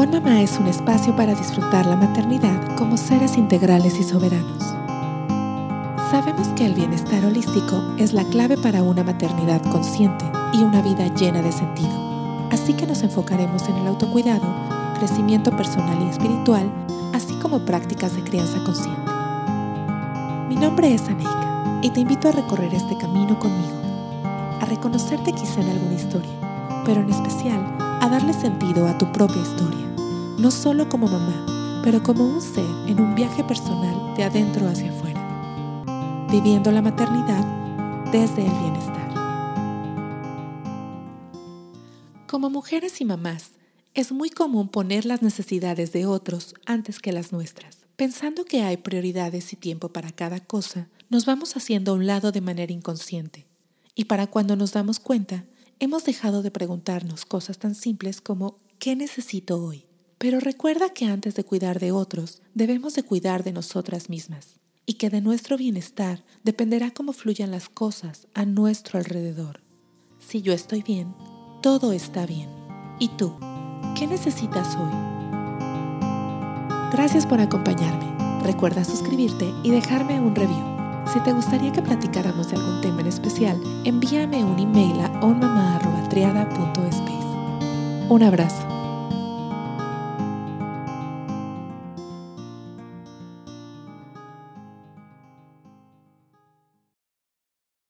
On Mamá es un espacio para disfrutar la maternidad como seres integrales y soberanos. Sabemos que el bienestar holístico es la clave para una maternidad consciente y una vida llena de sentido. Así que nos enfocaremos en el autocuidado, crecimiento personal y espiritual, así como prácticas de crianza consciente. Mi nombre es Aneika y te invito a recorrer este camino conmigo, a reconocerte quizá en alguna historia, pero en especial a darle sentido a tu propia historia no solo como mamá, pero como un ser en un viaje personal de adentro hacia afuera, viviendo la maternidad desde el bienestar. Como mujeres y mamás, es muy común poner las necesidades de otros antes que las nuestras. Pensando que hay prioridades y tiempo para cada cosa, nos vamos haciendo a un lado de manera inconsciente. Y para cuando nos damos cuenta, hemos dejado de preguntarnos cosas tan simples como ¿qué necesito hoy? Pero recuerda que antes de cuidar de otros, debemos de cuidar de nosotras mismas y que de nuestro bienestar dependerá cómo fluyan las cosas a nuestro alrededor. Si yo estoy bien, todo está bien. ¿Y tú? ¿Qué necesitas hoy? Gracias por acompañarme. Recuerda suscribirte y dejarme un review. Si te gustaría que platicáramos de algún tema en especial, envíame un email a onmama.triada.space. Un abrazo.